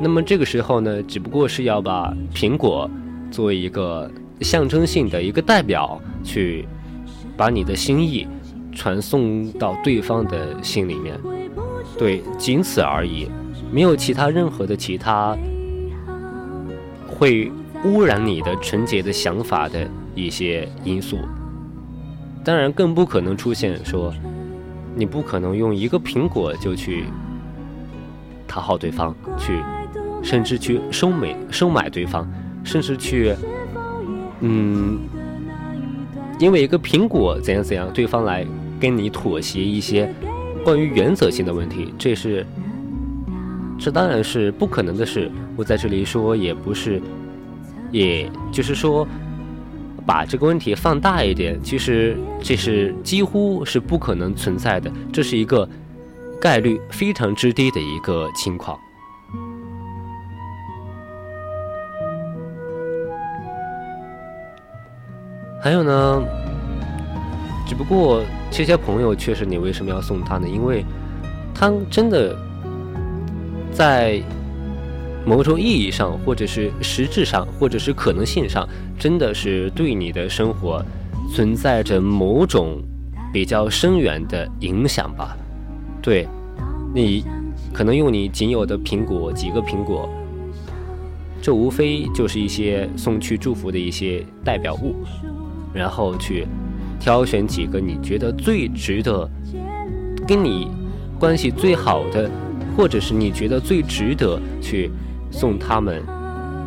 那么这个时候呢，只不过是要把苹果作为一个象征性的一个代表，去把你的心意传送到对方的心里面，对，仅此而已，没有其他任何的其他会污染你的纯洁的想法的一些因素，当然更不可能出现说。你不可能用一个苹果就去讨好对方，去甚至去收买收买对方，甚至去嗯，因为一个苹果怎样怎样，对方来跟你妥协一些关于原则性的问题，这是这当然是不可能的事。我在这里说也不是，也就是说。把这个问题放大一点，其实这是几乎是不可能存在的，这是一个概率非常之低的一个情况。还有呢，只不过这些朋友确实，你为什么要送他呢？因为他真的在。某种意义上，或者是实质上，或者是可能性上，真的是对你的生活存在着某种比较深远的影响吧？对，你可能用你仅有的苹果几个苹果，这无非就是一些送去祝福的一些代表物，然后去挑选几个你觉得最值得跟你关系最好的，或者是你觉得最值得去送他们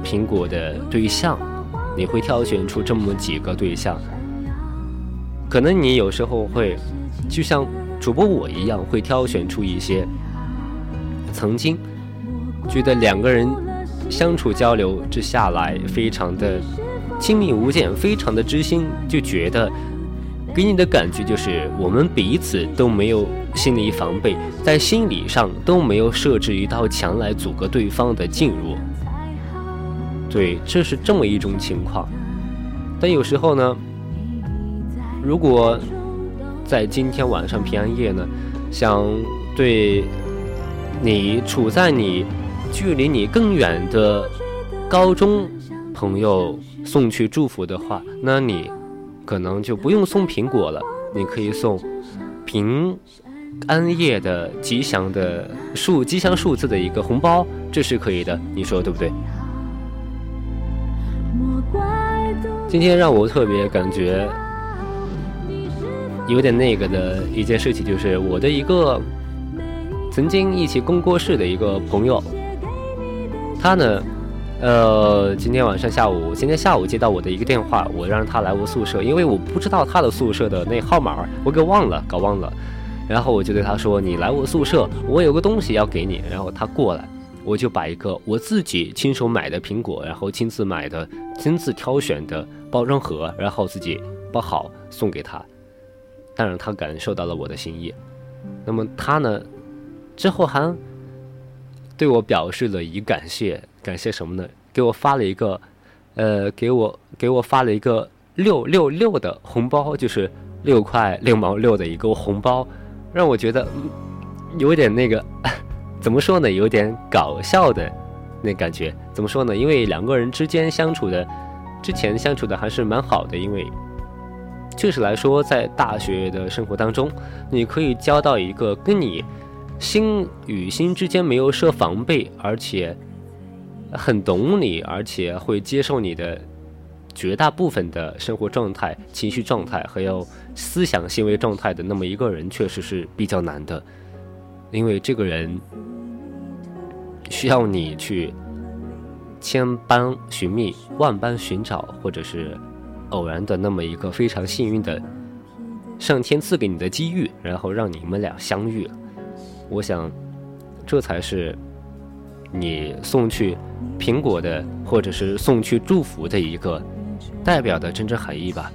苹果的对象，你会挑选出这么几个对象。可能你有时候会，就像主播我一样，会挑选出一些曾经觉得两个人相处交流之下来非常的亲密无间，非常的知心，就觉得给你的感觉就是我们彼此都没有心理防备，在心理上都没有设置一道墙来阻隔对方的进入。对，这是这么一种情况。但有时候呢。如果在今天晚上平安夜呢，想对你处在你距离你更远的高中朋友送去祝福的话，那你可能就不用送苹果了，你可以送平安夜的吉祥的数吉祥数字的一个红包，这是可以的，你说对不对？今天让我特别感觉。有点那个的一件事情，就是我的一个曾经一起共过事的一个朋友，他呢，呃，今天晚上下午，今天下午接到我的一个电话，我让他来我宿舍，因为我不知道他的宿舍的那号码，我给忘了，搞忘了。然后我就对他说：“你来我宿舍，我有个东西要给你。”然后他过来，我就把一个我自己亲手买的苹果，然后亲自买的、亲自挑选的包装盒，然后自己包好送给他。当然，他感受到了我的心意。那么他呢，之后还对我表示了以感谢，感谢什么呢？给我发了一个，呃，给我给我发了一个六六六的红包，就是六块六毛六的一个红包，让我觉得有点那个，怎么说呢？有点搞笑的那感觉。怎么说呢？因为两个人之间相处的，之前相处的还是蛮好的，因为。确实来说，在大学的生活当中，你可以交到一个跟你心与心之间没有设防备，而且很懂你，而且会接受你的绝大部分的生活状态、情绪状态，还有思想行为状态的那么一个人，确实是比较难的。因为这个人需要你去千般寻觅、万般寻找，或者是。偶然的那么一个非常幸运的上天赐给你的机遇，然后让你们俩相遇。我想，这才是你送去苹果的，或者是送去祝福的一个代表的真正含义吧。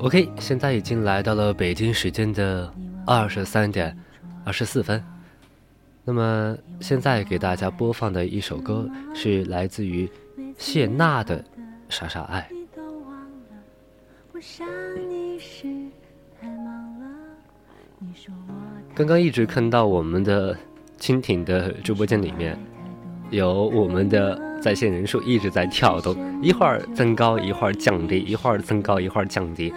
OK，现在已经来到了北京时间的二十三点二十四分。那么现在给大家播放的一首歌是来自于谢娜的《傻傻爱》。刚刚一直看到我们的蜻蜓的直播间里面，有我们的在线人数一直在跳动，一会儿增高，一会儿降低，一会儿增高，一会儿降低。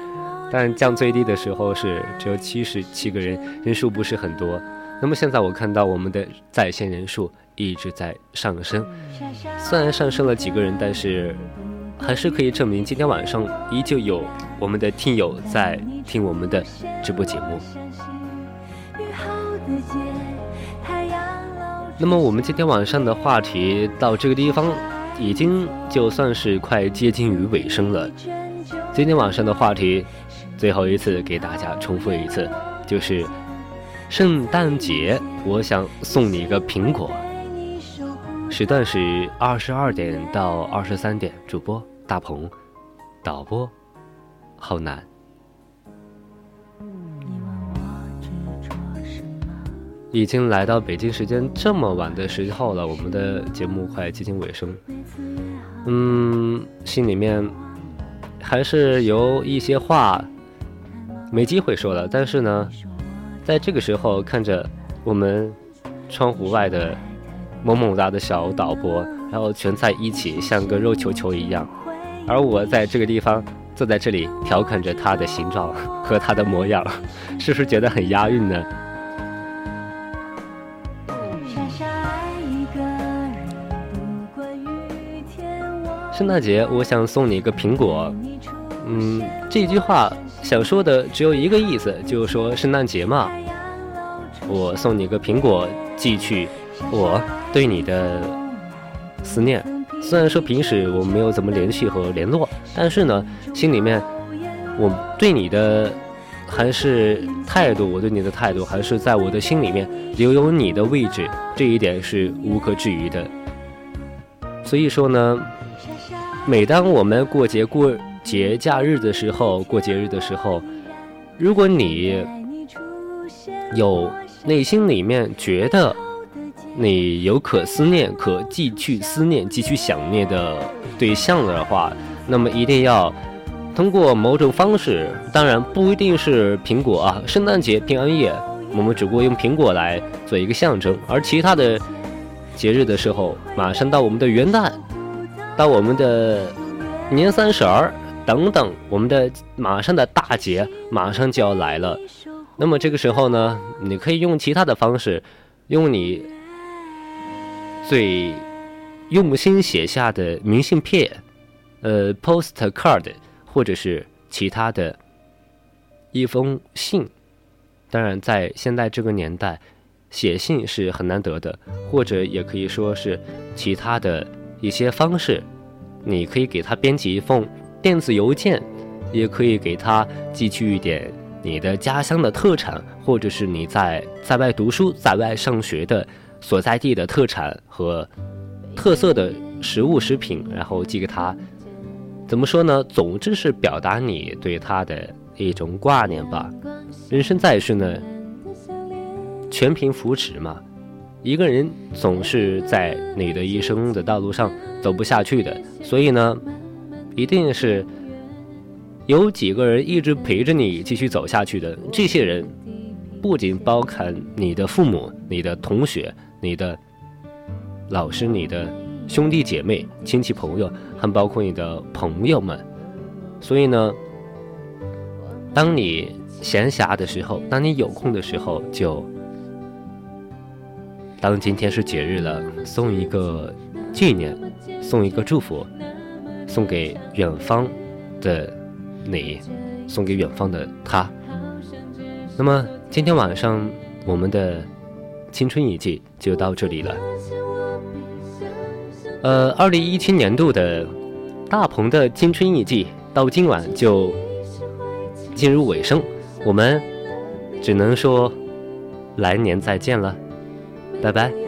但降最低的时候是只有七十七个人，人数不是很多。那么现在我看到我们的在线人数一直在上升，虽然上升了几个人，但是还是可以证明今天晚上依旧有我们的听友在听我们的直播节目。那么我们今天晚上的话题到这个地方，已经就算是快接近于尾声了。今天晚上的话题。最后一次给大家重复一次，就是圣诞节，我想送你一个苹果。时段是二十二点到二十三点，主播大鹏，导播浩南。已经来到北京时间这么晚的时候了，我们的节目快接近尾声。嗯，心里面还是有一些话。没机会说了，但是呢，在这个时候看着我们窗户外的萌萌哒的小导播，然后全在一起，像个肉球球一样，而我在这个地方坐在这里调侃着他的形状和他的模样，是不是觉得很押韵呢？圣诞节，我想送你一个苹果。嗯，这句话。想说的只有一个意思，就是说圣诞节嘛，我送你个苹果寄去我对你的思念。虽然说平时我们没有怎么联系和联络，但是呢，心里面我对你的还是态度，我对你的态度还是在我的心里面留有你的位置，这一点是无可置疑的。所以说呢，每当我们过节过。节假日的时候，过节日的时候，如果你有内心里面觉得你有可思念、可继续思念、继续想念的对象的话，那么一定要通过某种方式，当然不一定是苹果啊，圣诞节、平安夜，我们只不过用苹果来做一个象征，而其他的节日的时候，马上到我们的元旦，到我们的年三十儿。等等，我们的马上的大节马上就要来了，那么这个时候呢，你可以用其他的方式，用你最用心写下的明信片，呃，postcard，或者是其他的一封信。当然，在现在这个年代，写信是很难得的，或者也可以说是其他的一些方式，你可以给他编辑一封。电子邮件，也可以给他寄去一点你的家乡的特产，或者是你在在外读书、在外上学的所在地的特产和特色的食物食品，然后寄给他。怎么说呢？总之是表达你对他的一种挂念吧。人生在世呢，全凭扶持嘛。一个人总是在你的一生的道路上走不下去的，所以呢。一定是有几个人一直陪着你继续走下去的。这些人不仅包含你的父母、你的同学、你的老师、你的兄弟姐妹、亲戚朋友，还包括你的朋友们。所以呢，当你闲暇的时候，当你有空的时候，就当今天是节日了，送一个纪念，送一个祝福。送给远方的你，送给远方的他。那么今天晚上我们的青春一季就到这里了。呃，二零一七年度的大鹏的青春一季到今晚就进入尾声，我们只能说来年再见了，拜拜。